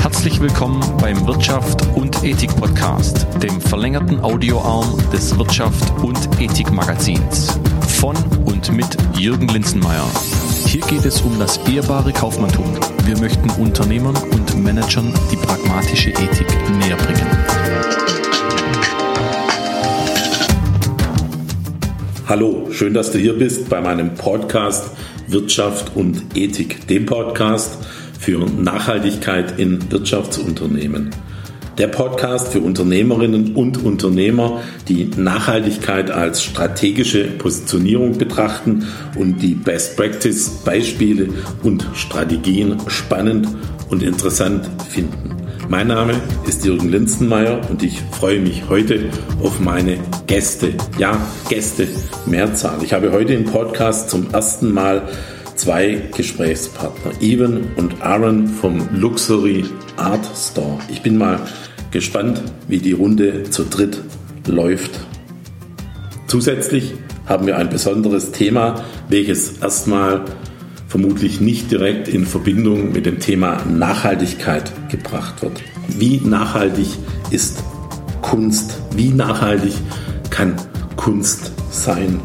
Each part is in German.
Herzlich willkommen beim Wirtschaft und Ethik Podcast, dem verlängerten Audioarm des Wirtschaft und Ethik Magazins. Von und mit Jürgen Linzenmeier. Hier geht es um das ehrbare Kaufmanntum. Wir möchten Unternehmern und Managern die pragmatische Ethik näher bringen. Hallo, schön, dass du hier bist bei meinem Podcast Wirtschaft und Ethik, dem Podcast für Nachhaltigkeit in Wirtschaftsunternehmen. Der Podcast für Unternehmerinnen und Unternehmer, die Nachhaltigkeit als strategische Positionierung betrachten und die Best Practice Beispiele und Strategien spannend und interessant finden. Mein Name ist Jürgen Linzenmeier und ich freue mich heute auf meine Gäste. Ja, Gäste, Mehrzahl. Ich habe heute im Podcast zum ersten Mal zwei Gesprächspartner, Evan und Aaron vom Luxury Art Store. Ich bin mal gespannt, wie die Runde zu dritt läuft. Zusätzlich haben wir ein besonderes Thema, welches erstmal vermutlich nicht direkt in Verbindung mit dem Thema Nachhaltigkeit gebracht wird. Wie nachhaltig ist Kunst? Wie nachhaltig kann Kunst sein?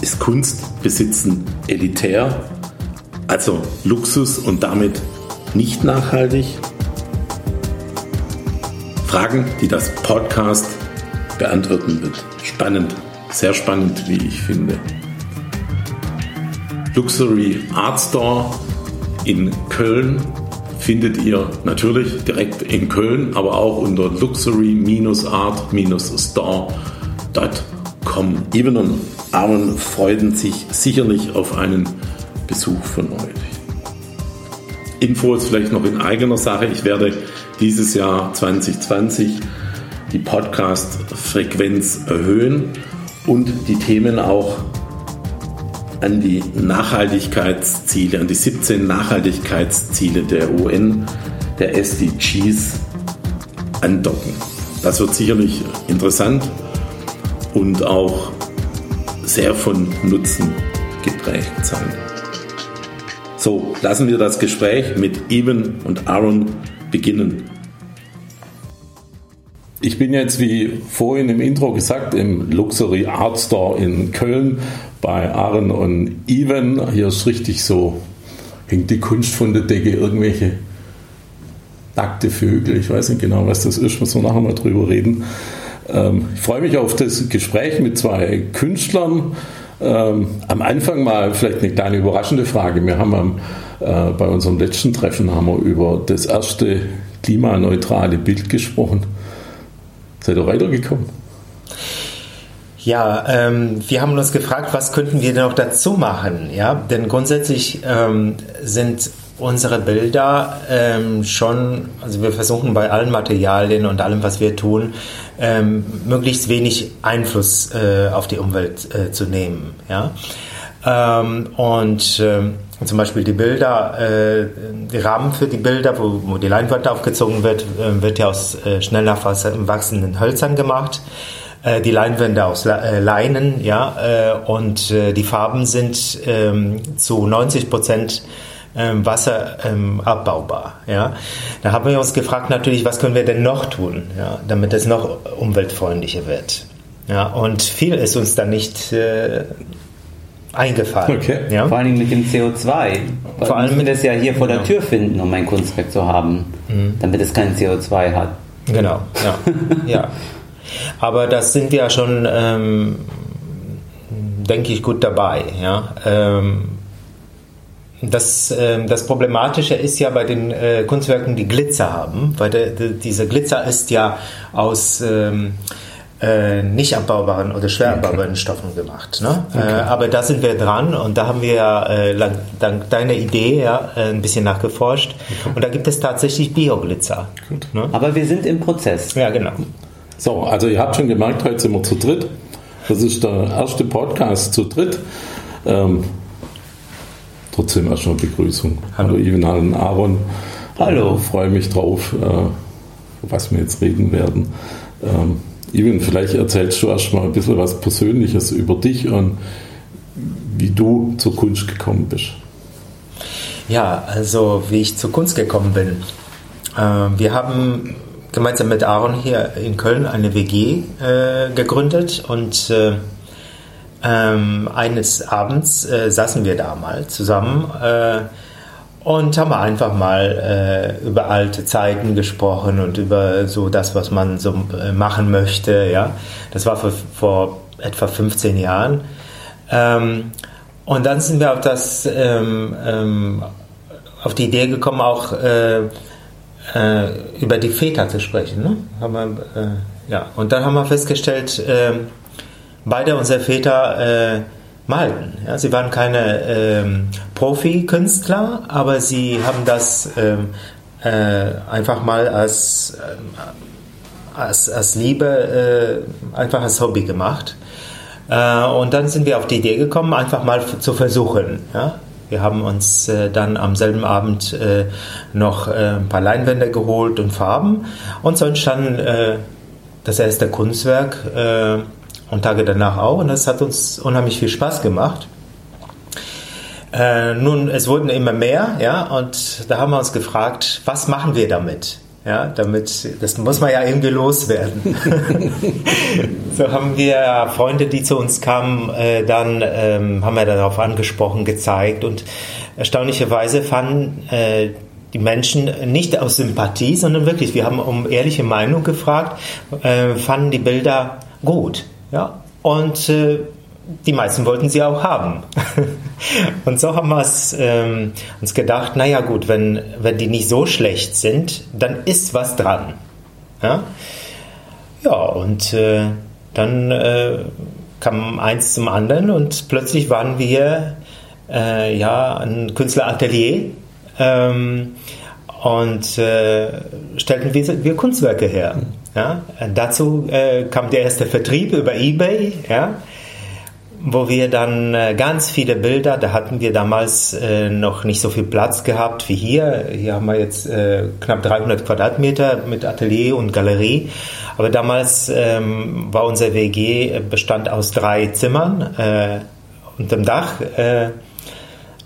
Ist Kunst besitzen elitär, also Luxus und damit nicht nachhaltig? Fragen, die das Podcast beantworten wird. Spannend, sehr spannend, wie ich finde. Luxury Art Store in Köln findet ihr natürlich direkt in Köln, aber auch unter luxury-art-store.com. Even und Aaron freuen sich sicherlich auf einen Besuch von euch. Infos vielleicht noch in eigener Sache. Ich werde dieses Jahr 2020 die Podcast-Frequenz erhöhen und die Themen auch an die Nachhaltigkeitsziele, an die 17 Nachhaltigkeitsziele der UN, der SDGs andocken. Das wird sicherlich interessant und auch sehr von Nutzen geprägt sein. So, lassen wir das Gespräch mit Evan und Aaron beginnen. Ich bin jetzt, wie vorhin im Intro gesagt, im Luxury Art Store in Köln bei Aaron und Even. Hier ist richtig so, hängt die Kunst von der Decke, irgendwelche nackte Vögel. Ich weiß nicht genau, was das ist, müssen wir nachher mal drüber reden. Ähm, ich freue mich auf das Gespräch mit zwei Künstlern. Ähm, am Anfang mal vielleicht eine kleine überraschende Frage. Wir haben äh, bei unserem letzten Treffen haben wir über das erste klimaneutrale Bild gesprochen. Seid ihr weitergekommen? Ja, ähm, wir haben uns gefragt, was könnten wir noch dazu machen? Ja, denn grundsätzlich ähm, sind unsere Bilder ähm, schon, also wir versuchen bei allen Materialien und allem, was wir tun, ähm, möglichst wenig Einfluss äh, auf die Umwelt äh, zu nehmen. Ja? Ähm, und ähm, zum Beispiel die Bilder, äh, die Rahmen für die Bilder, wo, wo die Leinwand aufgezogen wird, äh, wird ja aus äh, schnell nachwachsenden Hölzern gemacht. Äh, die Leinwände aus äh, Leinen, ja, äh, und die Farben sind ähm, zu 90 Prozent ähm, wasserabbaubar. Ähm, ja. Da haben wir uns gefragt natürlich, was können wir denn noch tun, ja, damit es noch umweltfreundlicher wird. Ja, und viel ist uns dann nicht äh, eingefallen. Okay. Ja? Vor allem mit dem CO2. Vor allem müssen wir das ja hier vor der genau. Tür finden, um ein Kunstwerk zu haben, mhm. damit es kein CO2 hat. Genau, ja. ja. Aber das sind wir ja schon, ähm, denke ich, gut dabei. Ja? Ähm, das, äh, das Problematische ist ja bei den äh, Kunstwerken, die Glitzer haben, weil der, der, dieser Glitzer ist ja aus ähm, äh, nicht abbaubaren oder schwer abbaubaren okay. Stoffen gemacht. Ne? Okay. Äh, aber da sind wir dran und da haben wir ja äh, dank deiner Idee ja, äh, ein bisschen nachgeforscht okay. und da gibt es tatsächlich Bioglitzer. Ne? Aber wir sind im Prozess. Ja, genau. So, also ihr habt schon gemerkt, heute sind wir zu dritt. Das ist der erste Podcast zu dritt. Ähm, trotzdem erstmal Begrüßung. Hallo, Hallo Ivan und Aaron. Hallo. Ich freue mich drauf, äh, was wir jetzt reden werden. Ähm, Ivan, vielleicht erzählst du erstmal ein bisschen was Persönliches über dich und wie du zur Kunst gekommen bist. Ja, also wie ich zur Kunst gekommen bin. Äh, wir haben gemeinsam mit Aaron hier in Köln eine WG äh, gegründet und äh, ähm, eines Abends äh, saßen wir da mal zusammen äh, und haben einfach mal äh, über alte Zeiten gesprochen und über so das, was man so äh, machen möchte. Ja, das war vor, vor etwa 15 Jahren. Ähm, und dann sind wir auf das ähm, ähm, auf die Idee gekommen, auch äh, äh, über die Väter zu sprechen. Ne? Haben wir, äh, ja. Und dann haben wir festgestellt, ähm, beide unserer Väter äh, malten. Ja? Sie waren keine ähm, Profi-Künstler, aber sie haben das ähm, äh, einfach mal als, äh, als, als Liebe, äh, einfach als Hobby gemacht. Äh, und dann sind wir auf die Idee gekommen, einfach mal zu versuchen. Ja? Wir haben uns äh, dann am selben Abend äh, noch äh, ein paar Leinwände geholt und Farben und so entstand äh, das erste Kunstwerk äh, und Tage danach auch und das hat uns unheimlich viel Spaß gemacht. Nun, es wurden immer mehr, ja, und da haben wir uns gefragt, was machen wir damit? Ja, damit, das muss man ja irgendwie loswerden. so haben wir Freunde, die zu uns kamen, äh, dann ähm, haben wir darauf angesprochen, gezeigt und erstaunlicherweise fanden äh, die Menschen nicht aus Sympathie, sondern wirklich, wir haben um ehrliche Meinung gefragt, äh, fanden die Bilder gut. Ja? Und äh, die meisten wollten sie auch haben. und so haben wir es ähm, uns gedacht, naja gut, wenn, wenn die nicht so schlecht sind, dann ist was dran. Ja, ja und äh, dann äh, kam eins zum anderen und plötzlich waren wir äh, ja ein Künstleratelier ähm, und äh, stellten wir, wir, Kunstwerke her. Ja? dazu äh, kam der erste Vertrieb über eBay. Ja? Wo wir dann äh, ganz viele Bilder, da hatten wir damals äh, noch nicht so viel Platz gehabt wie hier. Hier haben wir jetzt äh, knapp 300 Quadratmeter mit Atelier und Galerie. Aber damals ähm, war unser WG bestand aus drei Zimmern äh, dem Dach,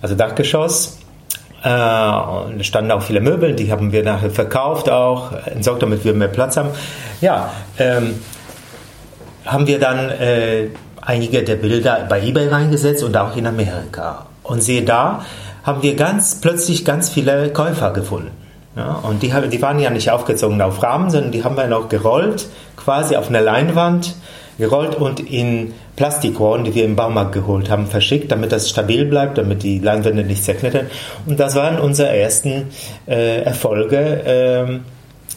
also Dachgeschoss. Und es standen auch viele Möbel, die haben wir nachher verkauft auch, entsorgt, damit wir mehr Platz haben. Ja, ähm, haben wir dann einige der Bilder bei eBay reingesetzt und auch in Amerika. Und siehe da, haben wir ganz plötzlich ganz viele Käufer gefunden. Ja, und die, die waren ja nicht aufgezogen auf Rahmen, sondern die haben wir noch gerollt, quasi auf einer Leinwand gerollt und in Plastikrohren, die wir im Baumarkt geholt haben, verschickt, damit das stabil bleibt, damit die Leinwände nicht zerknittern. Und das waren unsere ersten äh, Erfolge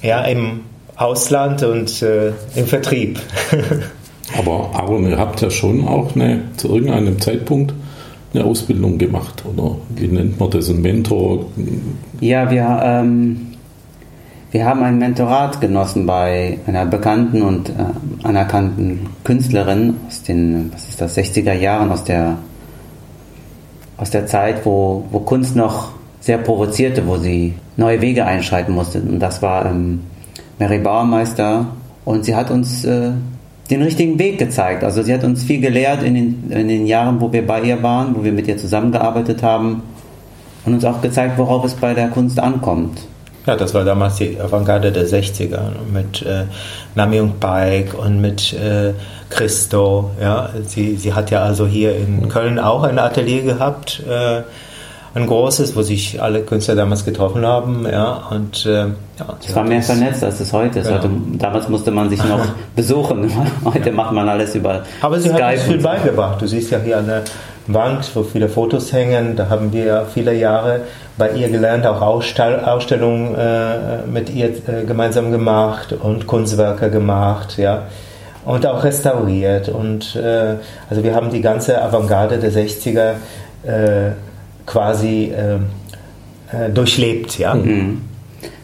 äh, ja, im Ausland und äh, im Vertrieb. Aber Aaron, ihr habt ja schon auch eine, zu irgendeinem Zeitpunkt eine Ausbildung gemacht, oder wie nennt man das, ein Mentor? Ja, wir, ähm, wir haben ein Mentorat genossen bei einer bekannten und äh, anerkannten Künstlerin aus den, was ist das, 60er Jahren, aus der, aus der Zeit, wo, wo Kunst noch sehr provozierte, wo sie neue Wege einschreiten musste. Und das war ähm, Mary Baumeister. Und sie hat uns äh, den richtigen Weg gezeigt. Also sie hat uns viel gelehrt in den, in den Jahren, wo wir bei ihr waren, wo wir mit ihr zusammengearbeitet haben und uns auch gezeigt, worauf es bei der Kunst ankommt. Ja, das war damals die Avantgarde der 60er mit äh, Namjoon Paik und mit äh, Christo. Ja, sie, sie hat ja also hier in Köln auch ein Atelier gehabt. Äh, ein großes, wo sich alle Künstler damals getroffen haben. Ja, und, äh, ja, es war mehr vernetzt, als es heute ist. Ja. Heute, damals musste man sich noch besuchen. Heute macht man alles über Aber sie Skype hat uns viel beigebracht. Du siehst ja hier an der Wand, wo viele Fotos hängen. Da haben wir viele Jahre bei ihr gelernt, auch Ausstell Ausstellungen äh, mit ihr äh, gemeinsam gemacht und Kunstwerke gemacht. Ja und auch restauriert. Und äh, also wir haben die ganze Avantgarde der 60er äh, quasi äh, äh, durchlebt. Ja? Mhm.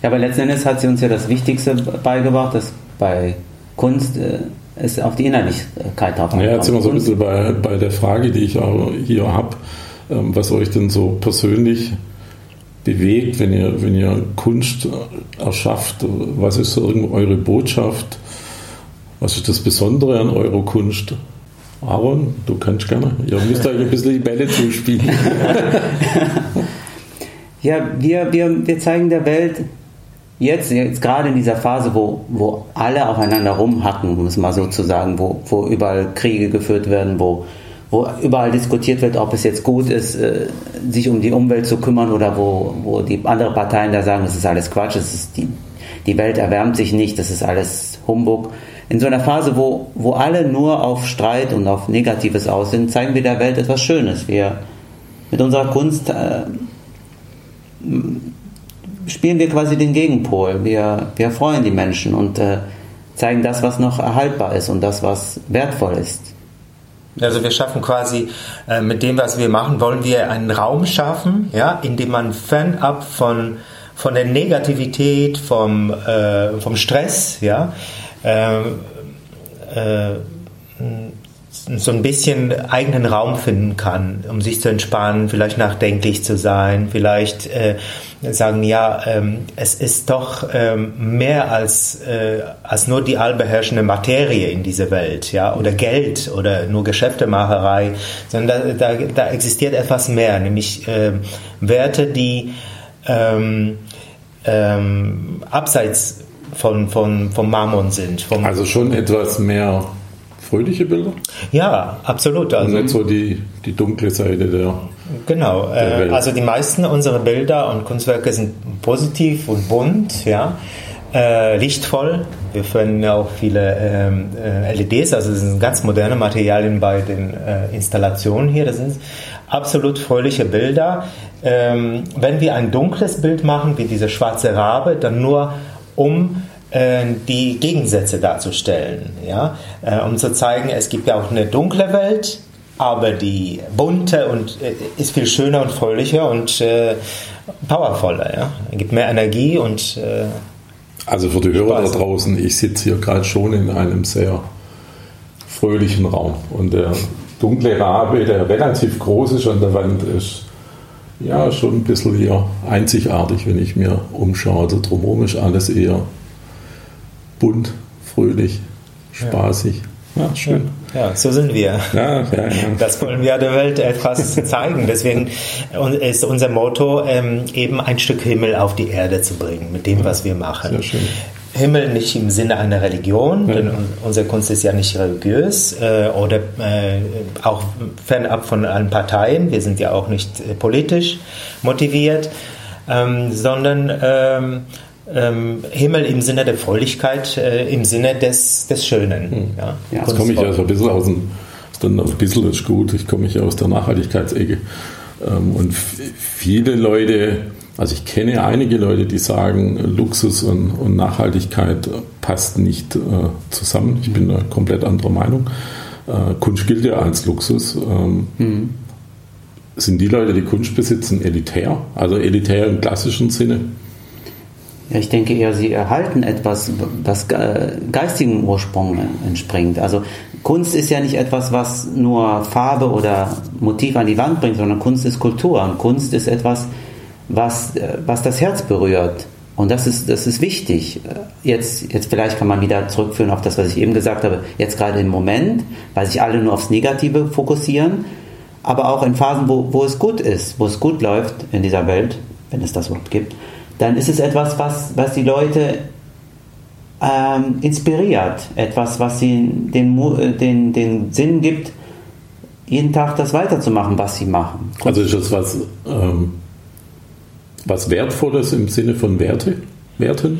ja, aber letzten Endes hat sie uns ja das Wichtigste beigebracht, dass bei Kunst äh, es auf die Innerlichkeit drauf Ja, jetzt sind wir so ein bisschen bei, bei der Frage, die ich auch hier habe, ähm, was euch denn so persönlich bewegt, wenn ihr, wenn ihr Kunst erschafft? Was ist so eure Botschaft? Was ist das Besondere an eurer Kunst? Aaron, du kannst gerne. Ihr müsst euch ein bisschen die Bälle zuspielen. Ja, wir, wir, wir zeigen der Welt jetzt, jetzt gerade in dieser Phase, wo, wo alle aufeinander rumhacken, um es mal so zu sagen, wo, wo überall Kriege geführt werden, wo, wo überall diskutiert wird, ob es jetzt gut ist, äh, sich um die Umwelt zu kümmern oder wo, wo die anderen Parteien da sagen, das ist alles Quatsch, das ist die, die Welt erwärmt sich nicht, das ist alles Humbug. In so einer Phase, wo, wo alle nur auf Streit und auf Negatives aus sind, zeigen wir der Welt etwas Schönes. Wir mit unserer Kunst äh, spielen wir quasi den Gegenpol. Wir, wir freuen die Menschen und äh, zeigen das, was noch erhaltbar ist und das, was wertvoll ist. Also wir schaffen quasi äh, mit dem, was wir machen, wollen wir einen Raum schaffen, ja, in dem man fernab von, von der Negativität, vom, äh, vom Stress, ja, so ein bisschen eigenen Raum finden kann, um sich zu entspannen, vielleicht nachdenklich zu sein, vielleicht äh, sagen, ja, ähm, es ist doch ähm, mehr als, äh, als nur die allbeherrschende Materie in dieser Welt, ja, oder Geld oder nur Geschäftemacherei, sondern da, da, da existiert etwas mehr, nämlich äh, Werte, die ähm, ähm, abseits von, von, vom Mammon sind. also schon etwas mehr fröhliche Bilder? Ja, absolut. Also, und nicht so die, die dunkle Seite der. Genau, der äh, also die meisten unserer Bilder und Kunstwerke sind positiv und bunt, ja. Äh, lichtvoll. Wir verwenden ja auch viele ähm, äh, LEDs, also das sind ganz moderne Materialien bei den äh, Installationen hier. Das sind absolut fröhliche Bilder. Ähm, wenn wir ein dunkles Bild machen, wie diese schwarze Rabe, dann nur um äh, die Gegensätze darzustellen, ja? Äh, um zu zeigen, es gibt ja auch eine dunkle Welt, aber die bunte und äh, ist viel schöner und fröhlicher und äh, powervoller. Ja? Es gibt mehr Energie und äh, also für die Hörer da draußen, ich sitze hier gerade schon in einem sehr fröhlichen Raum und der dunkle Rabe, der relativ groß ist an der Wand, ist ja schon ein bisschen hier einzigartig, wenn ich mir umschaue. Also drumherum ist alles eher bunt, fröhlich, spaßig. Ja, schön. Ja, so sind wir. Ja, ja, ja. Das wollen wir der Welt etwas zeigen. Deswegen ist unser Motto, ähm, eben ein Stück Himmel auf die Erde zu bringen, mit dem, was wir machen. Sehr schön. Himmel nicht im Sinne einer Religion, denn unsere Kunst ist ja nicht religiös äh, oder äh, auch fernab von allen Parteien. Wir sind ja auch nicht äh, politisch motiviert, ähm, sondern ähm, ähm, Himmel im Sinne der Fröhlichkeit, äh, im Sinne des, des Schönen. Hm. Ja, ja. Jetzt komme ich ja so ein bisschen aus dem, dann ein bisschen ist gut, ich komme ja aus der Nachhaltigkeitsecke. Ähm, und viele Leute, also ich kenne einige Leute, die sagen, Luxus und, und Nachhaltigkeit passt nicht äh, zusammen. Ich bin da komplett anderer Meinung. Äh, Kunst gilt ja als Luxus. Ähm, mhm. Sind die Leute, die Kunst besitzen, elitär? Also elitär im klassischen Sinne? Ja, ich denke eher, sie erhalten etwas, was geistigen Ursprung entspringt. Also Kunst ist ja nicht etwas, was nur Farbe oder Motiv an die Wand bringt, sondern Kunst ist Kultur. Und Kunst ist etwas, was, was das Herz berührt. Und das ist, das ist wichtig. Jetzt, jetzt vielleicht kann man wieder zurückführen auf das, was ich eben gesagt habe. Jetzt gerade im Moment, weil sich alle nur aufs Negative fokussieren, aber auch in Phasen, wo, wo es gut ist, wo es gut läuft in dieser Welt, wenn es das Wort gibt, dann ist es etwas, was, was die Leute ähm, inspiriert, etwas, was ihnen den, äh, den, den Sinn gibt, jeden Tag das weiterzumachen, was sie machen. Also ist das was, ähm, was Wertvolles im Sinne von Werte, Werten?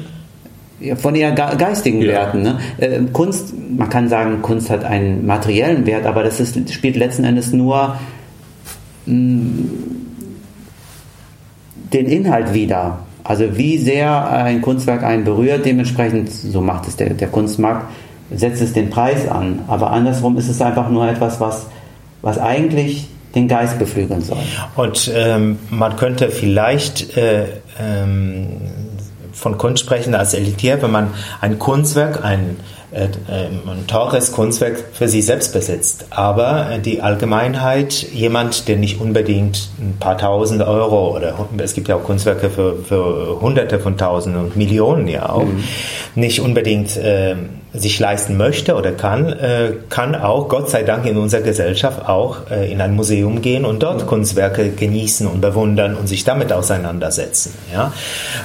Ja, von eher geistigen ja. Werten. Ne? Äh, Kunst, man kann sagen, Kunst hat einen materiellen Wert, aber das ist, spielt letzten Endes nur mh, mm, den Inhalt wider. Also wie sehr ein Kunstwerk einen berührt, dementsprechend, so macht es der, der Kunstmarkt, setzt es den Preis an. Aber andersrum ist es einfach nur etwas, was, was eigentlich den Geist beflügeln soll. Und ähm, man könnte vielleicht äh, ähm, von Kunst sprechen als elitär, wenn man ein Kunstwerk, ein äh, ein teures Kunstwerk für sich selbst besitzt. Aber die Allgemeinheit, jemand, der nicht unbedingt ein paar tausend Euro oder es gibt ja auch Kunstwerke für, für Hunderte von Tausenden und Millionen ja auch, mhm. nicht unbedingt äh, sich leisten möchte oder kann, äh, kann auch, Gott sei Dank, in unserer Gesellschaft auch äh, in ein Museum gehen und dort Kunstwerke genießen und bewundern und sich damit auseinandersetzen. Ja?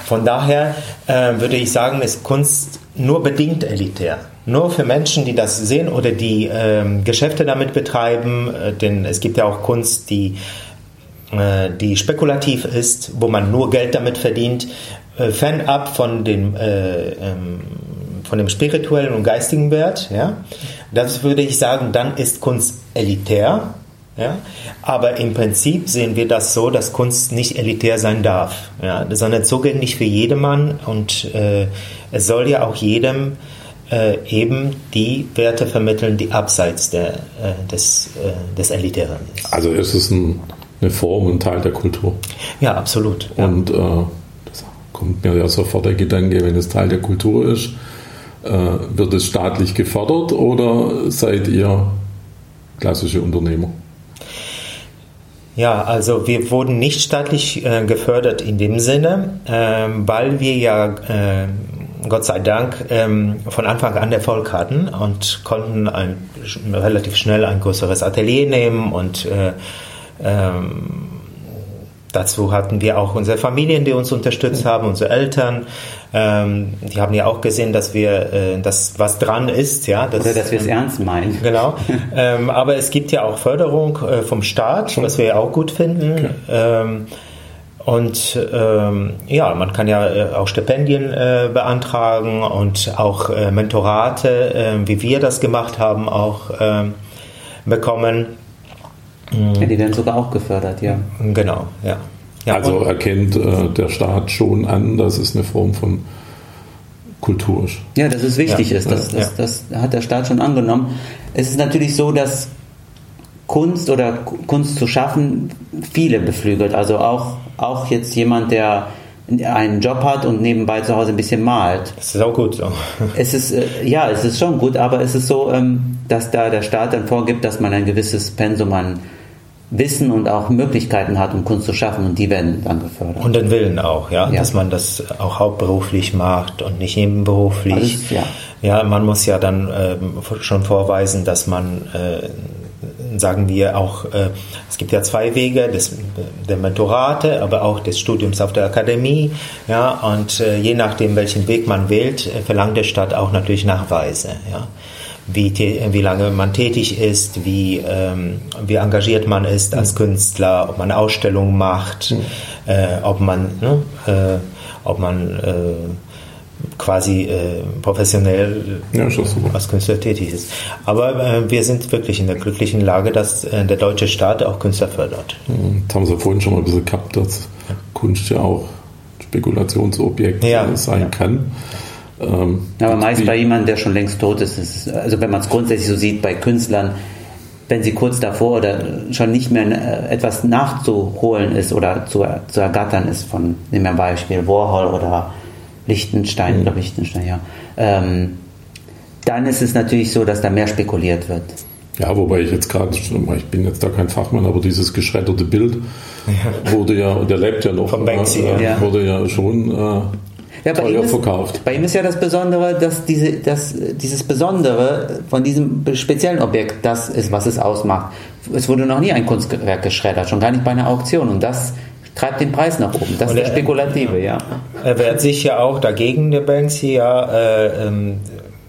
Von daher äh, würde ich sagen, ist Kunst nur bedingt elitär. Nur für Menschen, die das sehen oder die ähm, Geschäfte damit betreiben, äh, denn es gibt ja auch Kunst, die, äh, die spekulativ ist, wo man nur Geld damit verdient, äh, fernab von dem ähm, von dem spirituellen und geistigen Wert, ja, das würde ich sagen, dann ist Kunst elitär. Ja? Aber im Prinzip sehen wir das so, dass Kunst nicht elitär sein darf, ja? sondern zugänglich für jedermann und äh, es soll ja auch jedem äh, eben die Werte vermitteln, die abseits der, äh, des, äh, des Elitären ist. Also ist es ein, eine Form und Teil der Kultur. Ja, absolut. Ja. Und äh, das kommt mir ja sofort der Gedanke, wenn es Teil der Kultur ist, wird es staatlich gefördert oder seid ihr klassische Unternehmer? Ja, also wir wurden nicht staatlich äh, gefördert in dem Sinne, äh, weil wir ja äh, Gott sei Dank ähm, von Anfang an Erfolg hatten und konnten ein, relativ schnell ein größeres Atelier nehmen und äh, ähm, Dazu hatten wir auch unsere Familien, die uns unterstützt haben, unsere Eltern. Ähm, die haben ja auch gesehen, dass wir, äh, dass was dran ist, ja. Dass, Oder dass wir es ähm, ernst meinen. Genau. ähm, aber es gibt ja auch Förderung äh, vom Staat, was wir ja auch gut finden. Okay. Ähm, und ähm, ja, man kann ja äh, auch Stipendien äh, beantragen und auch äh, Mentorate, äh, wie wir das gemacht haben, auch ähm, bekommen. Ja, die werden sogar auch gefördert, ja. Genau, ja. ja also erkennt äh, der Staat schon an, dass es eine Form von Kultur ist. Ja, dass es wichtig ja, ist. Das, das, das, hat der Staat schon angenommen. Es ist natürlich so, dass Kunst oder Kunst zu schaffen viele beflügelt. Also auch, auch jetzt jemand, der einen Job hat und nebenbei zu Hause ein bisschen malt. Das ist auch gut so. Es ist, äh, ja, es ist schon gut, aber es ist so, ähm, dass da der Staat dann vorgibt, dass man ein gewisses Pensum an Wissen und auch Möglichkeiten hat, um Kunst zu schaffen und die werden dann gefördert. Und den Willen auch, ja, ja. dass man das auch hauptberuflich macht und nicht nebenberuflich. Alles, ja. ja, man muss ja dann äh, schon vorweisen, dass man äh, sagen wir auch, äh, es gibt ja zwei Wege, des, der Mentorate, aber auch des Studiums auf der Akademie. Ja, und äh, je nachdem, welchen Weg man wählt, äh, verlangt der Staat auch natürlich Nachweise. Ja wie, wie lange man tätig ist, wie, ähm, wie engagiert man ist als Künstler, ob man Ausstellungen macht, mhm. äh, ob man, ne, äh, ob man äh, quasi äh, professionell ja, als Künstler tätig ist. Aber äh, wir sind wirklich in der glücklichen Lage, dass äh, der deutsche Staat auch Künstler fördert. Mhm. Das haben Sie vorhin schon mal ein bisschen gehabt, dass ja. Kunst ja auch Spekulationsobjekt ja, sein kann. Ähm, Aber meist bei jemandem, der schon längst tot ist, ist also wenn man es grundsätzlich so sieht, bei Künstlern, wenn sie kurz davor oder schon nicht mehr äh, etwas nachzuholen ist oder zu, zu ergattern ist, von, nehmen wir ein Beispiel, Warhol oder Lichtenstein, mhm. glaube Lichtenstein, ja, ähm, dann ist es natürlich so, dass da mehr spekuliert wird. Ja, wobei ich jetzt gerade, ich bin jetzt da kein Fachmann, aber dieses geschredderte Bild ja. wurde ja, der lebt ja noch, Banksy, äh, ja. wurde ja schon äh, ja, bei teuer ist, verkauft. Bei ihm ist ja das Besondere, dass diese, dass dieses Besondere von diesem speziellen Objekt das ist, was es ausmacht. Es wurde noch nie ein Kunstwerk geschreddert, schon gar nicht bei einer Auktion. Und das treibt den Preis nach oben. Das ist der Spekulative, ja. Er wehrt sich ja auch dagegen, der Banksy, ja. Äh, ähm,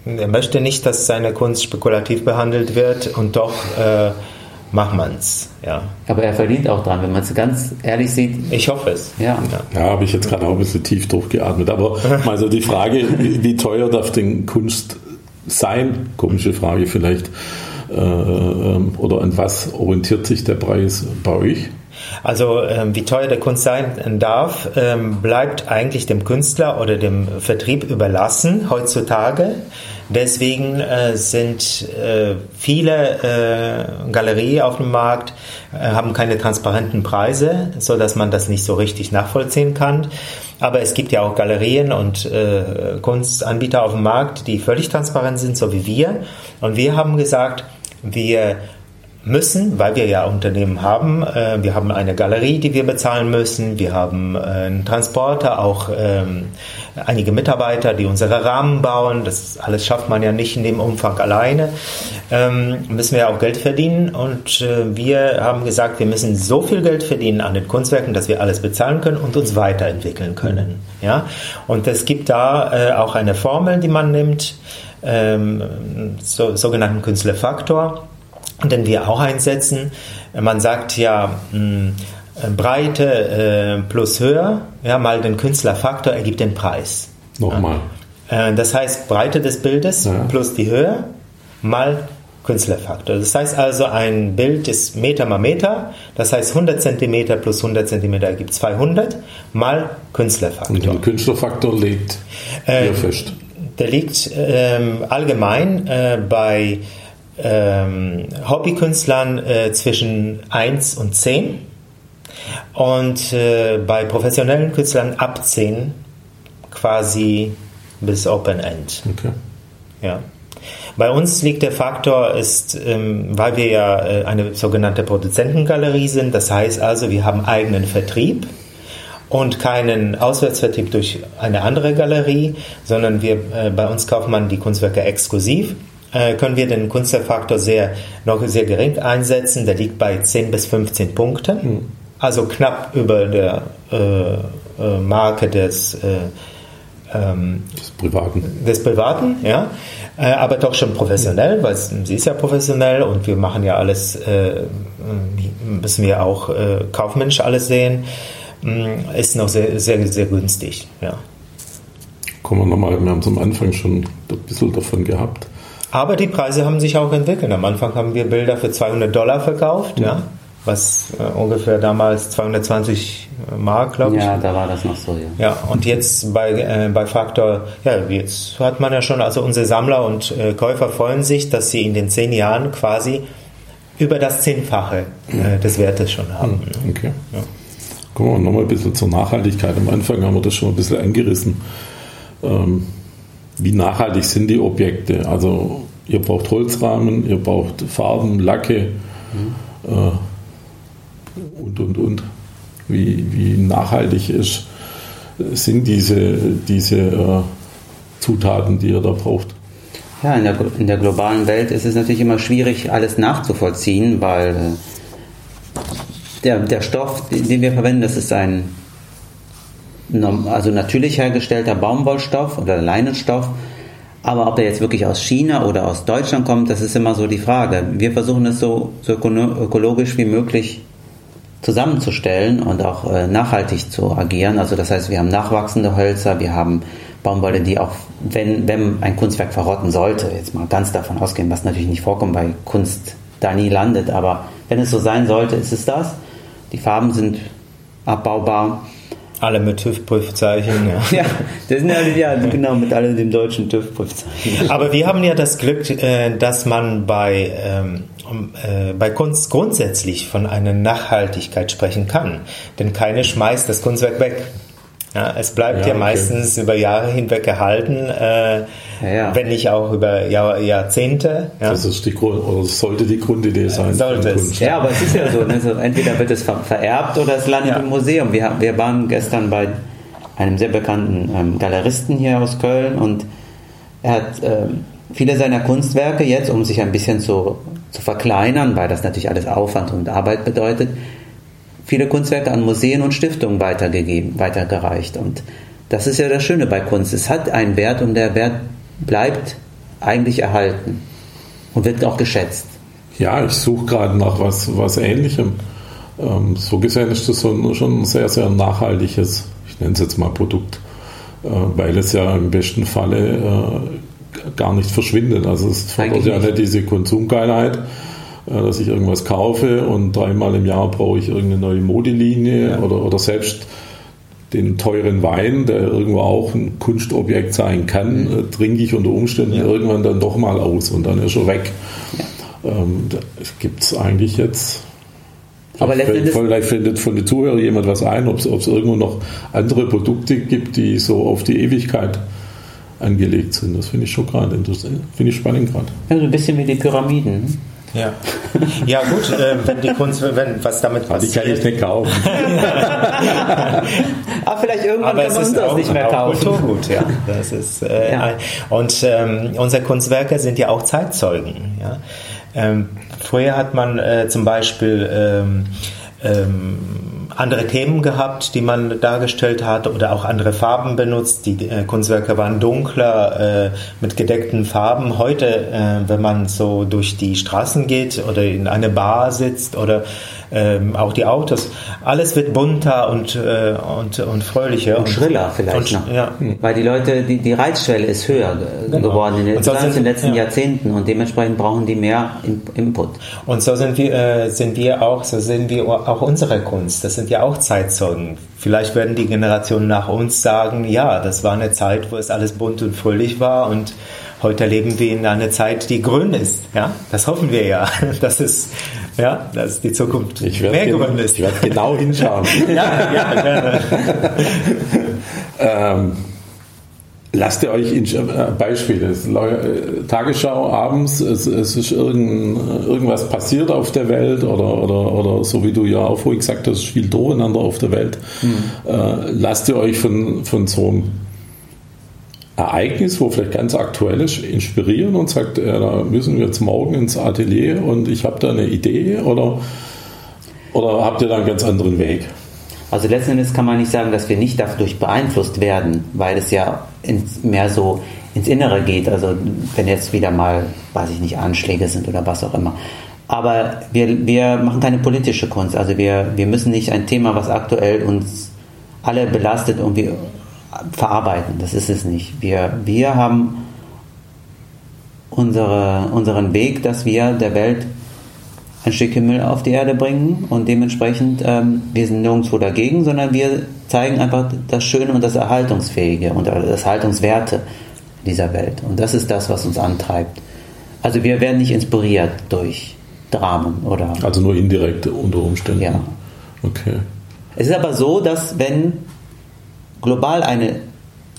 er möchte nicht, dass seine Kunst spekulativ behandelt wird und doch äh, macht man es. Ja. Aber er verdient auch dran, wenn man es ganz ehrlich sieht. Ich hoffe es. Ja, ja. habe ich jetzt gerade auch ein bisschen tief durchgeatmet. Aber also die Frage, wie teuer darf denn Kunst sein? Komische Frage vielleicht. Äh, ähm, oder an was orientiert sich der Preis bei euch? Also ähm, wie teuer der Kunst sein darf, ähm, bleibt eigentlich dem Künstler oder dem Vertrieb überlassen heutzutage. Deswegen äh, sind äh, viele äh, Galerien auf dem Markt äh, haben keine transparenten Preise, so dass man das nicht so richtig nachvollziehen kann. Aber es gibt ja auch Galerien und äh, Kunstanbieter auf dem Markt, die völlig transparent sind, so wie wir. Und wir haben gesagt, wir müssen, weil wir ja Unternehmen haben. Äh, wir haben eine Galerie, die wir bezahlen müssen. Wir haben äh, einen Transporter, auch ähm, einige Mitarbeiter, die unsere Rahmen bauen. Das alles schafft man ja nicht in dem Umfang alleine. Ähm, müssen wir auch Geld verdienen und äh, wir haben gesagt, wir müssen so viel Geld verdienen an den Kunstwerken, dass wir alles bezahlen können und uns weiterentwickeln können. Ja? Und es gibt da auch eine Formel, die man nimmt, ähm, so, sogenannten Künstlerfaktor den wir auch einsetzen. Man sagt ja, hm, Breite äh, plus Höhe, ja, mal den Künstlerfaktor ergibt den Preis. Nochmal. Äh, das heißt, Breite des Bildes ja. plus die Höhe mal Künstlerfaktor. Das heißt also, ein Bild ist Meter mal Meter, das heißt 100 cm plus 100 cm ergibt 200 mal Künstlerfaktor. Und der Künstlerfaktor liegt äh, fest? Der liegt ähm, allgemein äh, bei ähm, Hobbykünstlern äh, zwischen 1 und 10 und äh, bei professionellen Künstlern ab 10 quasi bis Open End. Okay. Ja. Bei uns liegt der Faktor, ist, ähm, weil wir ja äh, eine sogenannte Produzentengalerie sind, das heißt also, wir haben eigenen Vertrieb und keinen Auswärtsvertrieb durch eine andere Galerie, sondern wir, äh, bei uns kauft man die Kunstwerke exklusiv können wir den Kunstfaktor sehr, noch sehr gering einsetzen. Der liegt bei 10 bis 15 Punkten, mhm. also knapp über der äh, äh, Marke des, äh, ähm, des Privaten. Des Privaten, ja. Äh, aber doch schon professionell, weil sie ist ja professionell und wir machen ja alles, äh, müssen wir auch kaufmännisch alles sehen. Mm, ist noch sehr, sehr, sehr günstig, ja. Kommen wir nochmal, wir haben es am Anfang schon ein bisschen davon gehabt. Aber die Preise haben sich auch entwickelt. Am Anfang haben wir Bilder für 200 Dollar verkauft, mhm. ja, was äh, ungefähr damals 220 Mark, glaube ich. Ja, da war das noch so, ja. Ja, und jetzt bei, äh, bei Faktor, ja, jetzt hat man ja schon, also unsere Sammler und äh, Käufer freuen sich, dass sie in den zehn Jahren quasi über das Zehnfache äh, des Wertes schon haben. Mhm. Okay. Ja. Kommen wir nochmal ein bisschen zur Nachhaltigkeit. Am Anfang haben wir das schon ein bisschen angerissen. Ähm, wie nachhaltig sind die Objekte? Also ihr braucht Holzrahmen, ihr braucht Farben, Lacke mhm. äh, und, und, und. Wie, wie nachhaltig ist, sind diese, diese äh, Zutaten, die ihr da braucht? Ja, in der, in der globalen Welt ist es natürlich immer schwierig, alles nachzuvollziehen, weil äh, der, der Stoff, den wir verwenden, das ist ein also natürlich hergestellter Baumwollstoff oder Leinenstoff. Aber ob der jetzt wirklich aus China oder aus Deutschland kommt, das ist immer so die Frage. Wir versuchen es so, so ökologisch wie möglich zusammenzustellen und auch äh, nachhaltig zu agieren. Also das heißt, wir haben nachwachsende Hölzer, wir haben Baumwolle, die auch, wenn, wenn ein Kunstwerk verrotten sollte, jetzt mal ganz davon ausgehen, was natürlich nicht vorkommt, weil Kunst da nie landet, aber wenn es so sein sollte, ist es das. Die Farben sind abbaubar alle mit TÜV-Prüfzeichen, ja. ja, das sind alle, ja, genau, mit alle dem deutschen TÜV-Prüfzeichen. Aber wir haben ja das Glück, äh, dass man bei, ähm, äh, bei Kunst grundsätzlich von einer Nachhaltigkeit sprechen kann. Denn keine schmeißt das Kunstwerk weg. Ja, es bleibt ja, ja okay. meistens über Jahre hinweg erhalten, äh, ja, wenn nicht auch über Jahr, Jahrzehnte. Das ist die Grund, oder sollte die Grundidee sein. Sollte es. Ja, aber es ist ja so, ne? so, entweder wird es vererbt oder es landet im Museum. Wir, wir waren gestern bei einem sehr bekannten ähm, Galeristen hier aus Köln und er hat ähm, viele seiner Kunstwerke jetzt, um sich ein bisschen zu, zu verkleinern, weil das natürlich alles Aufwand und Arbeit bedeutet, viele Kunstwerke an Museen und Stiftungen weitergegeben, weitergereicht. Und das ist ja das Schöne bei Kunst. Es hat einen Wert und der Wert bleibt eigentlich erhalten und wird auch geschätzt. Ja, ich suche gerade nach was, was Ähnlichem. Ähm, so gesehen ist das so, schon ein sehr, sehr nachhaltiges, ich nenne es jetzt mal Produkt, äh, weil es ja im besten Falle äh, gar nicht verschwindet. Also es fördert ja nicht diese Konsumgeilheit, dass ich irgendwas kaufe und dreimal im Jahr brauche ich irgendeine neue Modelinie ja. oder, oder selbst den teuren Wein, der irgendwo auch ein Kunstobjekt sein kann, mhm. Trinke ich unter Umständen ja. irgendwann dann doch mal aus und dann ist er weg. Ja. Ähm, Gibt es eigentlich jetzt. Aber vielleicht, vielleicht findet von den Zuhörern jemand was ein, ob es irgendwo noch andere Produkte gibt, die so auf die Ewigkeit angelegt sind. Das finde ich schon gerade interessant. Finde ich spannend gerade. Ja, so ein bisschen wie die Pyramiden. Ja, ja gut, äh, wenn die Kunst, wenn was damit passiert. Die kann ich nicht kaufen. Aber vielleicht irgendwann Aber kann man das auch, nicht mehr kaufen. Kulturgut, ja. Das ist, äh, Ja. Und ähm, unsere Kunstwerke sind ja auch Zeitzeugen. Ja? Ähm, früher hat man äh, zum Beispiel ähm, ähm, andere Themen gehabt, die man dargestellt hat oder auch andere Farben benutzt. Die äh, Kunstwerke waren dunkler äh, mit gedeckten Farben. Heute, äh, wenn man so durch die Straßen geht oder in eine Bar sitzt oder ähm, auch die Autos, alles wird bunter und, äh, und, und fröhlicher. Und schriller vielleicht und, noch. Ja. Weil die Leute, die, die Reizschwelle ist höher ge- Genau. geworden in den, Und so sind- in den letzten ja. Jahrzehnten und dementsprechend brauchen die mehr In Input. Und so sind wir, äh, sind wir auch, so sehen wir auch unsere Kunst. Das sind ja auch Zeitzeugen. Vielleicht werden die Generationen nach uns sagen, ja, das war eine Zeit, wo es alles bunt und fröhlich war und heute leben wir in einer Zeit, die grün ist. Ja, das hoffen wir ja, dass es, ja, dass die Zukunft Ich werde mehr gen- grün ist. ich werd genau hinschauen. ja, ja, gerne. ähm, lasst ihr euch in, äh, Beispiel, das ist Leu- äh, Tagesschau abends, es, es ist irgend, irgendwas passiert auf der Welt oder, oder, oder so wie du ja auch vorhin gesagt hast, ist viel Durcheinander auf der Welt. Äh, lasst ihr euch von, von so einem Ereignis, wo vielleicht ganz aktuell ist, inspirieren und sagt, ja, da müssen wir jetzt morgen ins Atelier und ich habe da eine Idee oder, oder habt ihr da einen ganz anderen Weg? Also letzten Endes kann man nicht sagen, dass wir nicht dadurch beeinflusst werden, weil es ja ins, mehr so ins Innere geht. Also wenn jetzt wieder mal, weiß ich nicht, Anschläge sind oder was auch immer. Aber wir, wir machen keine politische Kunst. Also wir, wir müssen nicht ein Thema, was aktuell uns alle belastet, irgendwie verarbeiten. Das ist es nicht. Wir, wir haben unsere, unseren Weg, dass wir der Welt ein Stückchen Müll auf die Erde bringen und dementsprechend, ähm, wir sind nirgendwo dagegen, sondern wir zeigen einfach das Schöne und das Erhaltungsfähige und das Haltungswerte dieser Welt. Und das ist das, was uns antreibt. Also wir werden nicht inspiriert durch Dramen oder... Also nur indirekt unter Umständen. Ja. Okay. Es ist aber so, dass wenn global eine,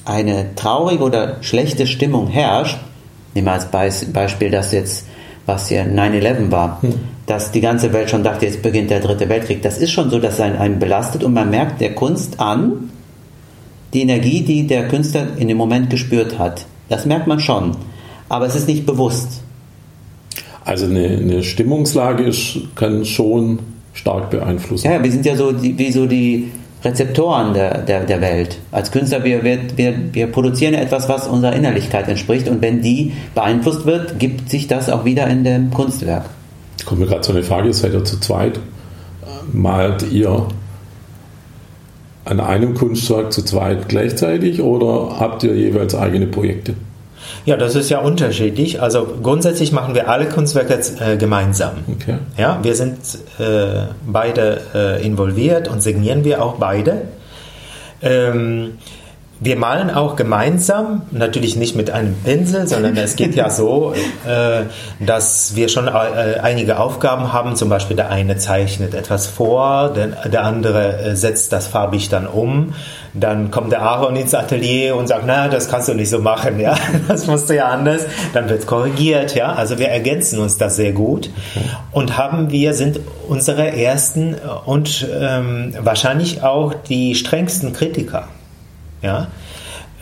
eine traurige oder schlechte Stimmung herrscht, nehmen wir als Beis- Beispiel das jetzt, was hier 9-11 war, dass die ganze Welt schon dachte, jetzt beginnt der dritte Weltkrieg. Das ist schon so, dass einen, einen belastet und man merkt der Kunst an, die Energie, die der Künstler in dem Moment gespürt hat. Das merkt man schon. Aber es ist nicht bewusst. Also eine, eine Stimmungslage ist, kann schon stark beeinflussen. Ja, ja, wir sind ja so die, wie so die Rezeptoren der, der, der Welt. Als Künstler, wir, wir, wir, produzieren etwas, was unserer Innerlichkeit entspricht und wenn die beeinflusst wird, gibt sich das auch wieder in dem Kunstwerk. Kommt mir gerade so eine Frage, seid ihr zu zweit? Malt ihr an einem Kunstwerk zu zweit gleichzeitig oder habt ihr jeweils eigene Projekte? Ja, das ist ja unterschiedlich. Also grundsätzlich machen wir alle Kunstwerke äh, gemeinsam. Okay. Ja, wir sind äh, beide äh, involviert und signieren wir auch beide. Ähm, wir malen auch gemeinsam, natürlich nicht mit einem Pinsel, sondern es geht ja so, äh, dass wir schon äh, einige Aufgaben haben. Zum Beispiel der eine zeichnet etwas vor, der, der andere äh, setzt das farbig dann um. Dann kommt der Aaron ins Atelier und sagt, na, das kannst du nicht so machen, ja, das musst du ja anders. Dann wird korrigiert, ja. Also wir ergänzen uns das sehr gut und haben wir sind unsere ersten und ähm, wahrscheinlich auch die strengsten Kritiker. Ja?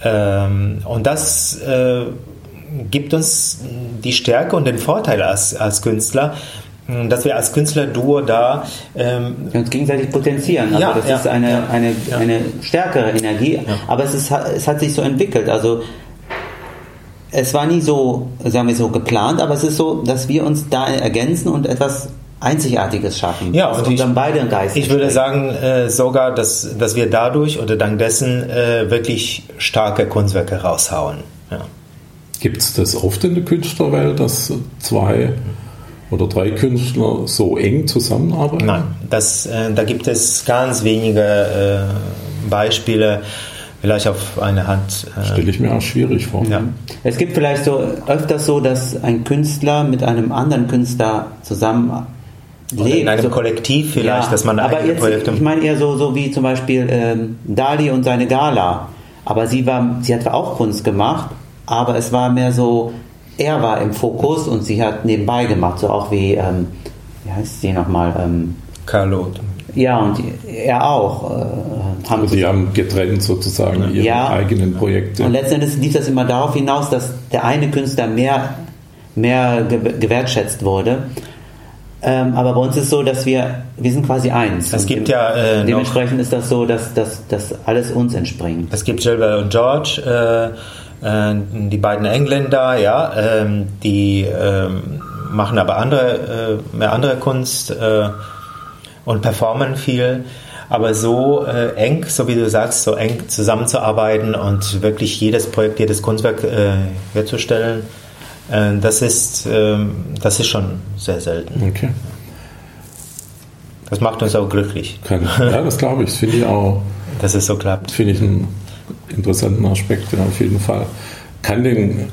Ähm, und das äh, gibt uns die Stärke und den Vorteil als, als Künstler, dass wir als Künstler-Duo da ähm, Wir uns gegenseitig potenzieren. Also Ja, das ja, ist eine, ja, eine, ja. eine stärkere Energie, aber es, ist, es hat sich so entwickelt. Also es war nie so, sagen wir so, geplant, aber es ist so, dass wir uns da ergänzen und etwas Einzigartiges schaffen. Ja, und ich, unserem beiden Geist ich würde sagen äh, sogar, dass, dass wir dadurch oder dank dessen äh, wirklich starke Kunstwerke raushauen. Ja. Gibt es das oft in der Künstlerwelt, dass zwei oder drei Künstler so eng zusammenarbeiten? Nein, das, äh, da gibt es ganz wenige äh, Beispiele, vielleicht auf eine Hand. Äh, Stelle ich mir auch schwierig vor. ja. Es gibt vielleicht so öfters so, dass ein Künstler mit einem anderen Künstler zusammen Oder lebt. in einem so, Kollektiv vielleicht, Ja, dass man aber eigene jetzt, Projekte. ich meine eher so, so wie zum Beispiel ähm, Dali und seine Gala. Aber sie war, sie hat auch Kunst gemacht, aber es war mehr so er war im Fokus und sie hat nebenbei gemacht, so auch wie, ähm, wie heißt sie nochmal? Ähm, Carlo. Ja, und er auch. Äh, haben also die haben getrennt sozusagen ihre ja, eigenen Projekte. Und letztendlich lief das immer darauf hinaus, dass der eine Künstler mehr, mehr gewertschätzt wurde. Ähm, aber bei uns ist es so, dass wir, wir sind quasi eins. Es gibt ja äh, dementsprechend ist das so, dass, dass, dass alles uns entspringt. Es gibt Gilbert und George, äh, äh, die beiden Engländer, ja, ähm, die ähm, machen aber andere, äh, mehr andere Kunst äh, und performen viel. Aber so äh, eng, so wie du sagst, so eng zusammenzuarbeiten und wirklich jedes Projekt, jedes Kunstwerk herzustellen, das, ist, ähm, das ist schon sehr selten. Okay. Das macht uns auch glücklich. Ja, das glaube ich. Das finde ich auch. Dass es so klappt. Finde ich einen interessanten Aspekt, ja, auf jeden Fall. Kann denn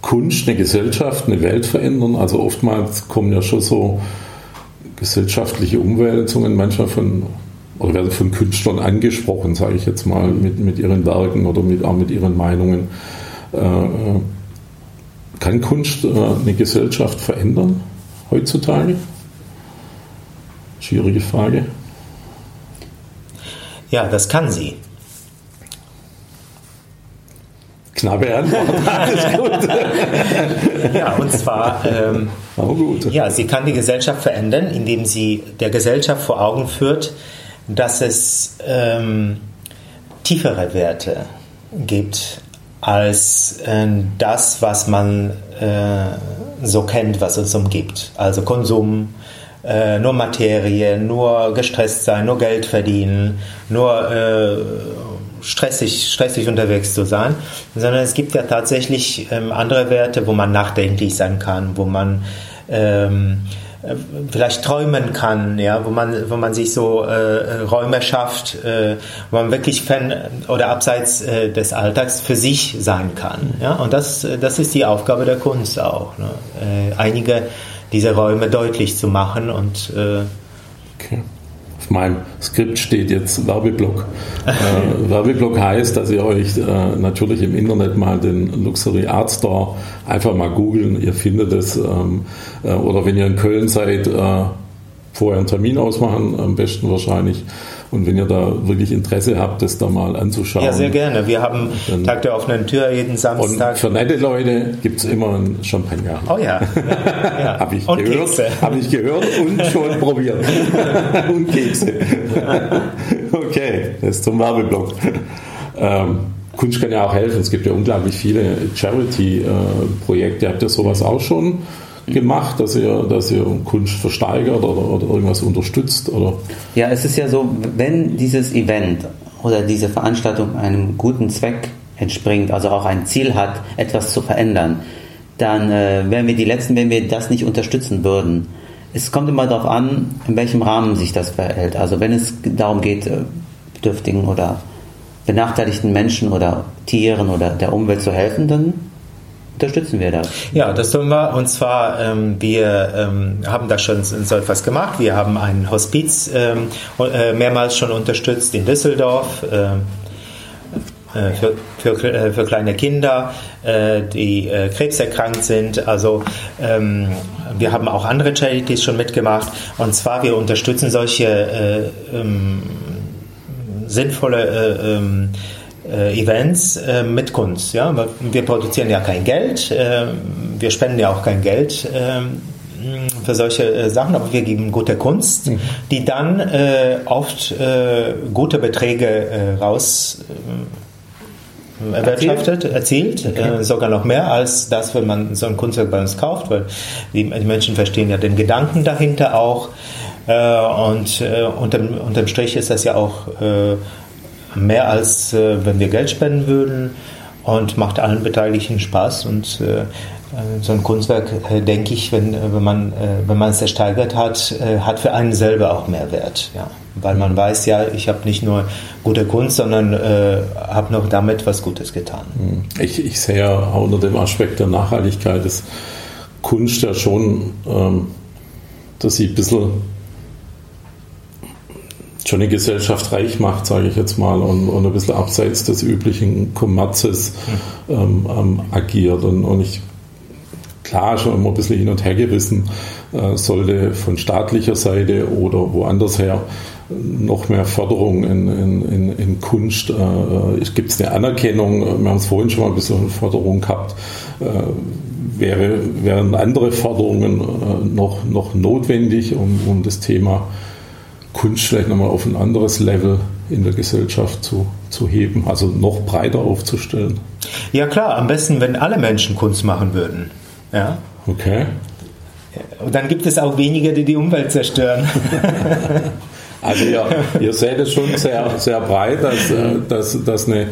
Kunst eine Gesellschaft, eine Welt verändern? Also oftmals kommen ja schon so gesellschaftliche Umwälzungen manchmal von oder werden von Künstlern angesprochen, sage ich jetzt mal, mit, mit ihren Werken oder mit, auch mit ihren Meinungen. Äh, äh kann Kunst äh, eine Gesellschaft verändern heutzutage? Schwierige Frage. Ja, das kann sie. Knappe Antwort. Alles gut. ja, und zwar, ähm, oh, gut. ja, sie kann die Gesellschaft verändern, indem sie der Gesellschaft vor Augen führt, dass es ähm, tiefere Werte gibt als äh, das, was man äh, so kennt, was uns umgibt. Also Konsum, äh, nur Materie, nur gestresst sein, nur Geld verdienen, nur äh, stressig, stressig unterwegs zu sein, sondern es gibt ja tatsächlich ähm, andere Werte, wo man nachdenklich sein kann, wo man ähm, äh, vielleicht träumen kann, ja, wo man, wo man sich so äh, Räume schafft, äh, wo man wirklich fan oder abseits äh, des Alltags für sich sein kann, ja, und das, das ist die Aufgabe der Kunst auch, ne? äh, einige dieser Räume deutlich zu machen und äh, okay. Auf meinem Skript steht jetzt Werbeblock. äh, Werbeblock heißt, dass ihr euch äh, natürlich im Internet mal den Luxury Art Store einfach mal googeln. Ihr findet es. Ähm, äh, oder wenn ihr in Köln seid, äh, vorher einen Termin ausmachen, am besten wahrscheinlich. Und wenn ihr da wirklich Interesse habt, das da mal anzuschauen. Ja, sehr gerne. Wir haben dann, Tag der offenen Tür jeden Samstag. Und für nette Leute gibt es immer ein Champagner. Oh ja. ja, ja. Habe ich, gehört, hab ich gehört und schon probiert. und Kekse. okay, das ist zum Werbeblock. Ähm, Kunst kann ja auch helfen. Es gibt ja unglaublich viele Charity-Projekte. Äh, Habt ihr sowas auch schon? Gemacht, dass ihr, dass ihr Kunst versteigert oder, oder irgendwas unterstützt? Oder? Ja, es ist ja so, wenn dieses Event oder diese Veranstaltung einem guten Zweck entspringt, also auch ein Ziel hat, etwas zu verändern, dann äh, wären wir die Letzten, wenn wir das nicht unterstützen würden. Es kommt immer darauf an, in welchem Rahmen sich das verhält. Also wenn es darum geht, äh, bedürftigen oder benachteiligten Menschen oder Tieren oder der Umwelt zu helfen, dann unterstützen wir das? Ja, das tun wir. Und zwar, ähm, wir ähm, haben da schon so etwas gemacht. Wir haben ein Hospiz ähm, äh, mehrmals schon unterstützt in Düsseldorf. Ähm, äh, für, für, äh, für, kleine Kinder, äh, die krebserkrankt sind. Also ähm, wir haben auch andere Charities schon mitgemacht. Und zwar, wir unterstützen solche äh, ähm, sinnvolle Events äh, mit Kunst. Ja? Wir produzieren ja kein Geld, äh, wir spenden ja auch kein Geld äh, für solche äh, Sachen, aber wir geben gute Kunst, mhm. die dann äh, oft gute Beträge raus erwirtschaftet, erzielt, okay. sogar noch mehr als das, wenn man so ein Kunstwerk bei uns kauft, weil die, die Menschen verstehen ja den Gedanken dahinter auch. und unterm, unterm Strich ist das ja auch mehr als äh, wenn wir Geld spenden würden und macht allen Beteiligten Spaß und äh, äh so ein Kunstwerk, äh, denke ich, wenn, äh, wenn man äh, wenn man es ersteigert hat, hat für einen selber auch mehr Wert, ja, weil man weiß ja, ich habe nicht nur gute Kunst, sondern habe noch damit was Gutes getan. Hm. Ich, ich sehe ja unter dem Aspekt der Nachhaltigkeit ist Kunst ja schon, ähm, dass sie ein bisschen schon die Gesellschaft reich macht, sage ich jetzt mal, und, und ein bisschen abseits des üblichen Kommerzes ähm, ähm, agiert. Und, und, ich, klar, schon immer ein bisschen hin und her gerissen, äh, sollte von staatlicher Seite oder woanders her noch mehr Förderung in, in, in Kunst. Äh, Gibt es eine Anerkennung? Wir haben es vorhin schon mal ein bisschen Förderung gehabt. Äh, wäre, wären andere Förderungen äh, noch, noch notwendig, um, um das Thema Kunst vielleicht nochmal auf ein anderes Level in der Gesellschaft zu, zu heben, also noch breiter aufzustellen? Ja klar, am besten, wenn alle Menschen Kunst machen würden. Ja. Okay. Und dann gibt es auch weniger, die die Umwelt zerstören. Also ihr, ihr seht es schon sehr, sehr breit, dass, äh, dass, dass eine,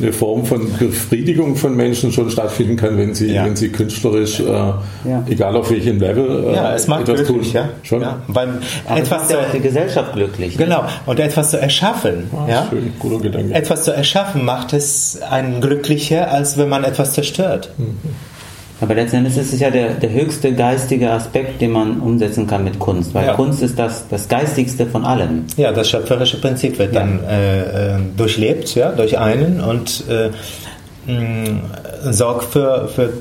eine Form von Befriedigung von Menschen schon stattfinden kann, wenn sie, ja. wenn sie künstlerisch, äh, ja. egal auf welchem Level, äh, ja, es macht etwas glücklich, tun. Ja. Schon? Ja. Beim etwas ja auch die Gesellschaft glücklich. Genau, und etwas zu erschaffen. Ah, ja? Schön, guter Gedanke. Etwas zu erschaffen macht es einen glücklicher, als wenn man etwas zerstört. Mhm. Aber letztendlich ist es ja der, der höchste geistige Aspekt, den man umsetzen kann mit Kunst, weil ja. Kunst ist das, das Geistigste von allem. Ja, das schöpferische Prinzip wird ja. dann äh, äh, durchlebt, ja, durch einen und äh, mh, sorgt für, für,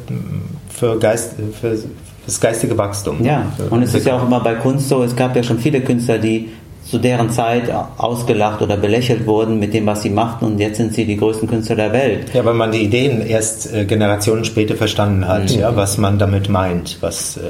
für, Geist, für das geistige Wachstum. Ja, und es ist ja auch immer bei Kunst so, es gab ja schon viele Künstler, die zu deren Zeit ausgelacht oder belächelt wurden mit dem, was sie machten und jetzt sind sie die größten Künstler der Welt. Ja, weil man die Ideen erst äh, Generationen später verstanden hat, mhm. ja, was man damit meint, was, äh,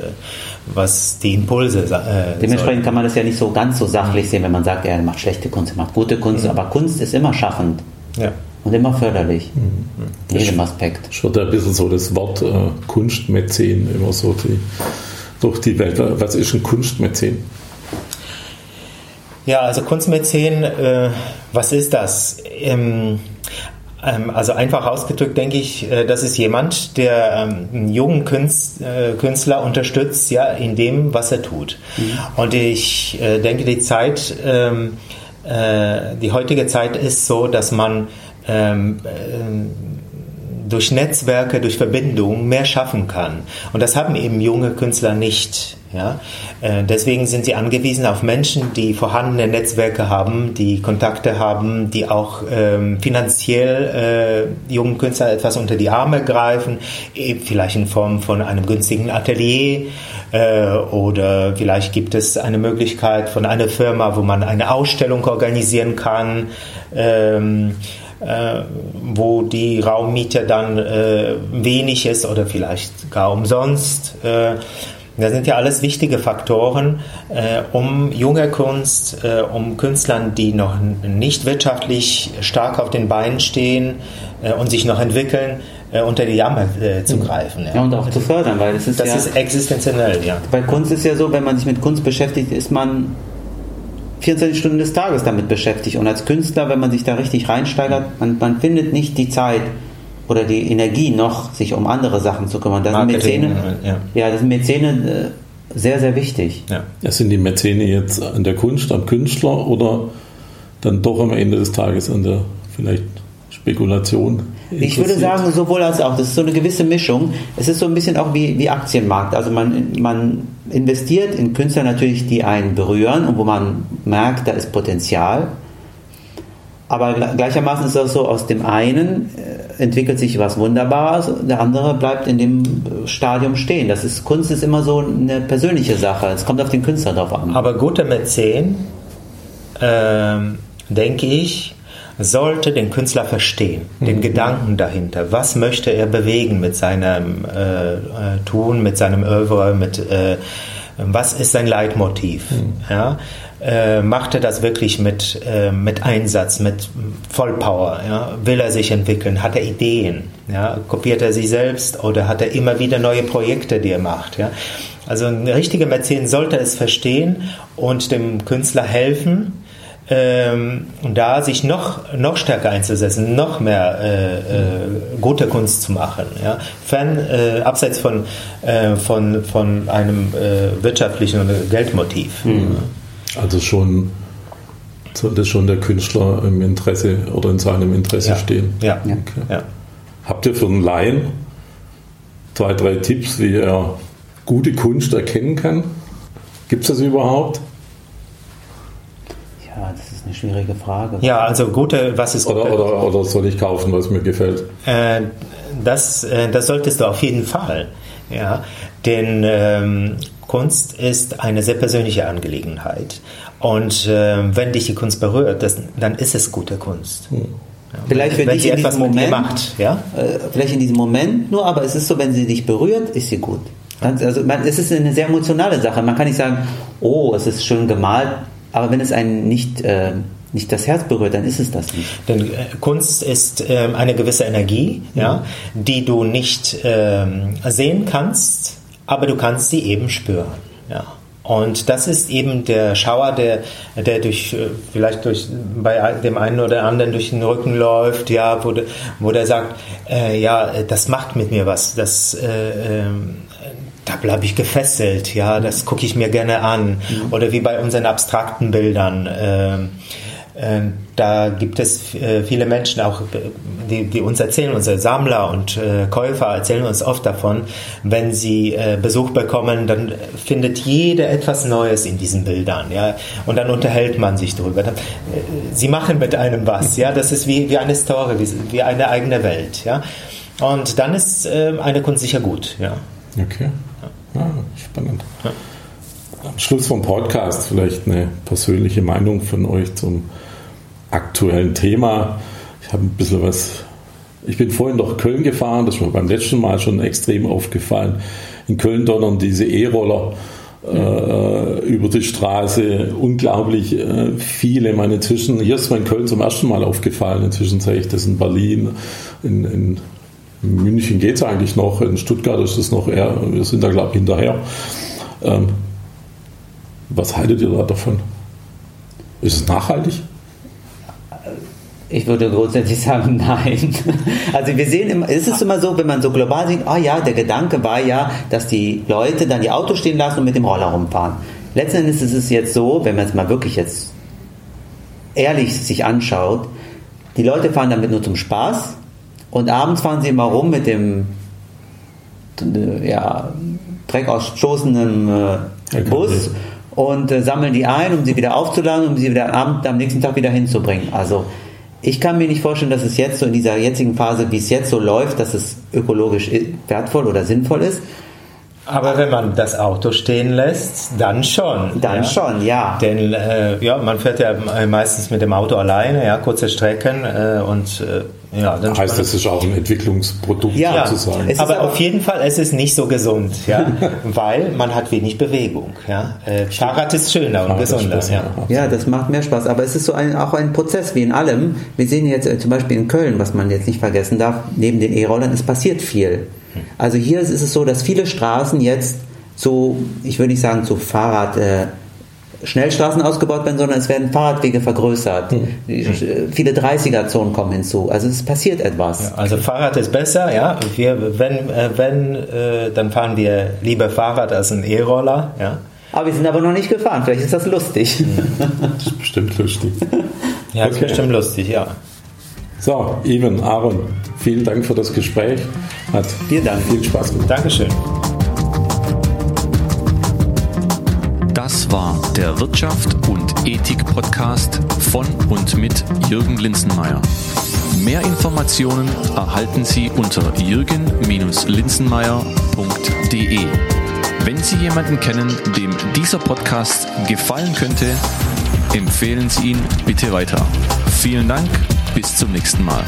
was die Impulse äh, Dementsprechend kann man das ja nicht so ganz so sachlich sehen, wenn man sagt, er macht schlechte Kunst, er macht gute Kunst, mhm. aber Kunst ist immer schaffend. Ja. Und immer förderlich. Mhm. In jedem Aspekt. Ich würde ein bisschen so das Wort äh, Kunstmäzen immer so die, durch die Welt. Was ist ein Kunstmäzen? Ja, also Kunstmäzen, äh, was ist das? Ähm, ähm, also einfach ausgedrückt denke ich, äh, das ist jemand, der ähm, einen jungen Künst, äh, Künstler unterstützt, ja, in dem, was er tut. Mhm. Und ich äh, denke, die Zeit, ähm, äh, die heutige Zeit ist so, dass man ähm, äh, durch Netzwerke, durch Verbindungen mehr schaffen kann. Und das haben eben junge Künstler nicht. Ja? Äh, deswegen sind sie angewiesen auf Menschen, die vorhandene Netzwerke haben, die Kontakte haben, die auch ähm, finanziell äh, jungen Künstlern etwas unter die Arme greifen, eben vielleicht in Form von einem günstigen Atelier äh, oder vielleicht gibt es eine Möglichkeit von einer Firma, wo man eine Ausstellung organisieren kann. Ähm, äh, wo die Raummiete dann äh, wenig ist oder vielleicht gar umsonst. Das sind ja alles wichtige Faktoren, äh, um junge Kunst, äh, um Künstlern, die noch nicht wirtschaftlich stark auf den Beinen stehen äh, und sich noch entwickeln, äh, unter die Arme äh, zu mhm. greifen. Ja. ja. und auch zu fördern, weil das ist das ja, ist existenziell, ja. Bei Kunst ist ja so, wenn man sich mit Kunst beschäftigt, ist man 24 Stunden des Tages damit beschäftigt. Und als Künstler, wenn man sich da richtig reinsteigert, man, man findet nicht die Zeit, oder die Energie noch, sich um andere Sachen zu kümmern. Da sind Mäzene, ja. ja, das sind Mäzene äh, sehr, sehr wichtig. Ja. Sind die Mäzene jetzt an der Kunst, am Künstler oder dann doch am Ende des Tages an der vielleicht Spekulation? Ich würde sagen, sowohl als auch. Das ist so eine gewisse Mischung. Es ist so ein bisschen auch wie, wie Aktienmarkt. Also man, man investiert in Künstler natürlich, die einen berühren und wo man merkt, da ist Potenzial. Aber gleichermaßen ist es so, aus dem einen äh, entwickelt sich was Wunderbares, der andere bleibt in dem Stadium stehen. Das ist, Kunst ist immer so eine persönliche Sache. Es kommt auf den Künstler drauf an. Aber guter Mäzen, ähm, denke ich, sollte den Künstler verstehen, den mhm. Gedanken dahinter. Was möchte er bewegen mit seinem äh, äh Tun, mit seinem Oeuvre, mit äh, was ist sein Leitmotiv? Mhm. Ja? Äh, macht er das wirklich mit, äh, mit Einsatz, mit Vollpower? Ja? Will er sich entwickeln? Hat er Ideen? Ja? Kopiert er sich selbst oder hat er immer wieder neue Projekte, die er macht? Ja? Also ein richtiger Mäzen sollte es verstehen und dem Künstler helfen, ähm, da sich noch, noch stärker einzusetzen, noch mehr äh, äh, gute Kunst zu machen. Ja? Fern, äh, abseits von, äh, von, von einem äh, wirtschaftlichen oder Geldmotiv. Mhm. Also schon sollte schon der Künstler im Interesse oder in seinem Interesse ja. stehen. Ja. Okay. ja. Habt ihr für einen Laien zwei, drei Tipps, wie er gute Kunst erkennen kann? Gibt es das überhaupt? Eine schwierige Frage. Ja, also gute, was ist Oder, gute? oder, oder soll ich kaufen, was mir gefällt? Äh, das, äh, das solltest du auf jeden Fall. Ja, denn ähm, Kunst ist eine sehr persönliche Angelegenheit. Und äh, wenn dich die Kunst berührt, das, dann ist es gute Kunst. Ja, Vielleicht für wenn dich sie in etwas diesem mit dir Moment, macht, ja. äh, vielleicht in diesem Moment nur, aber es ist so, wenn sie dich berührt, ist sie gut. Ganz- Also man, es ist eine sehr emotionale Sache. Man kann nicht sagen, oh, es ist schön gemalt, aber wenn es einen nicht, äh, nicht das Herz berührt, dann ist es das nicht. Denn äh, Kunst ist ähm, eine gewisse Energie, ja, die du nicht ähm, sehen kannst, aber du kannst sie eben spüren. Ja. Und das ist eben der Schauer, der, der durch, äh, vielleicht durch, bei dem einen oder anderen durch den Rücken läuft, ja, wo, der, wo der sagt, äh, ja, das macht mit mir was, das, äh, ähm, da bleibe ich gefesselt, ja, das gucke ich mir gerne an. Oder wie bei unseren abstrakten Bildern. ähm, äh, Da gibt es äh, viele Menschen auch, die, die uns erzählen, unsere Sammler und äh, Käufer erzählen uns oft davon, wenn sie äh, Besuch bekommen, dann findet jeder etwas Neues in diesen Bildern, ja, und dann unterhält man sich darüber. Dann, Sie machen mit einem was, ja, das ist wie, wie eine Story, wie, wie eine eigene Welt, ja. Und dann ist äh, eine Kunst sicher gut, ja. Okay. Ah, spannend. Am Schluss vom Podcast vielleicht eine persönliche Meinung von euch zum aktuellen Thema. Ich habe ein bisschen was. Ich bin vorhin nach Köln gefahren, das mir beim letzten Mal schon extrem aufgefallen. In Köln donnern diese E-Roller äh, über die Straße. Unglaublich äh, viele. Meine inzwischen, hier ist mir in Köln zum ersten Mal aufgefallen. Inzwischen sehe ich das in Berlin, in, in München geht es eigentlich noch, in Stuttgart ist es noch eher, wir sind da glaube ich hinterher. Ähm, was haltet ihr da davon? Ist es nachhaltig? Ich würde grundsätzlich sagen, nein. Also wir sehen immer, es ist immer so, wenn man so global sieht, ah ja, der Gedanke war ja, dass die Leute dann die Autos stehen lassen und mit dem Roller rumfahren. Letzten Endes ist es jetzt so, wenn man es mal wirklich jetzt ehrlich sich anschaut, die Leute fahren damit nur zum Spaß und abends fahren sie immer rum mit dem äh, ja, dreckausstoßenden äh. Bus und äh, sammeln die ein, um sie wieder aufzuladen, um sie wieder am, am nächsten Tag wieder hinzubringen. Also ich kann mir nicht vorstellen, dass es jetzt so in dieser jetzigen Phase, wie es jetzt so läuft, dass es ökologisch wertvoll oder sinnvoll ist. Aber wenn man das Auto stehen lässt, dann schon. Dann schon, ja. Denn äh, ja, man fährt ja meistens mit dem Auto alleine, ja, kurze Strecken äh, und äh, ja, dann Heißt, das ist auch ein Entwicklungsprodukt Ja. sozusagen. Es ist aber aber- auf jeden Fall, es ist nicht so gesund, ja, weil man hat wenig Bewegung, ja. Äh, Fahrrad ist schöner und Fahrrad ist gesunder, ja. ja. Ja, das macht mehr Spaß. Aber es ist so ein, auch ein Prozess wie in allem. Wir sehen jetzt äh, zum Beispiel in Köln, was man jetzt nicht vergessen darf, neben den E-Rollern, es passiert viel. Also hier ist es so, dass viele Straßen jetzt zu, ich würde nicht sagen zu Fahrrad, äh, Schnellstraßen ausgebaut werden, sondern es werden Fahrradwege vergrößert. Äh, Viele 30er-Zonen kommen hinzu. Also es passiert etwas. Also Fahrrad ist besser, ja. Wir, wenn, äh, wenn, äh, dann fahren wir lieber Fahrrad als ein E-Roller, ja. Aber wir sind aber noch nicht gefahren. Vielleicht ist das lustig. Das ist bestimmt lustig. Ja, das ist Okay. bestimmt lustig, ja. So, Ivan, Aaron, vielen Dank für das Gespräch. Hat Vielen Dank. viel Spaß gemacht. Dankeschön. Das war der Wirtschaft und Ethik Podcast von und mit Jürgen Linzenmeier. Mehr Informationen erhalten Sie unter jürgen-linzenmeier.de. Wenn Sie jemanden kennen, dem dieser Podcast gefallen könnte, empfehlen Sie ihn bitte weiter. Vielen Dank, bis zum nächsten Mal.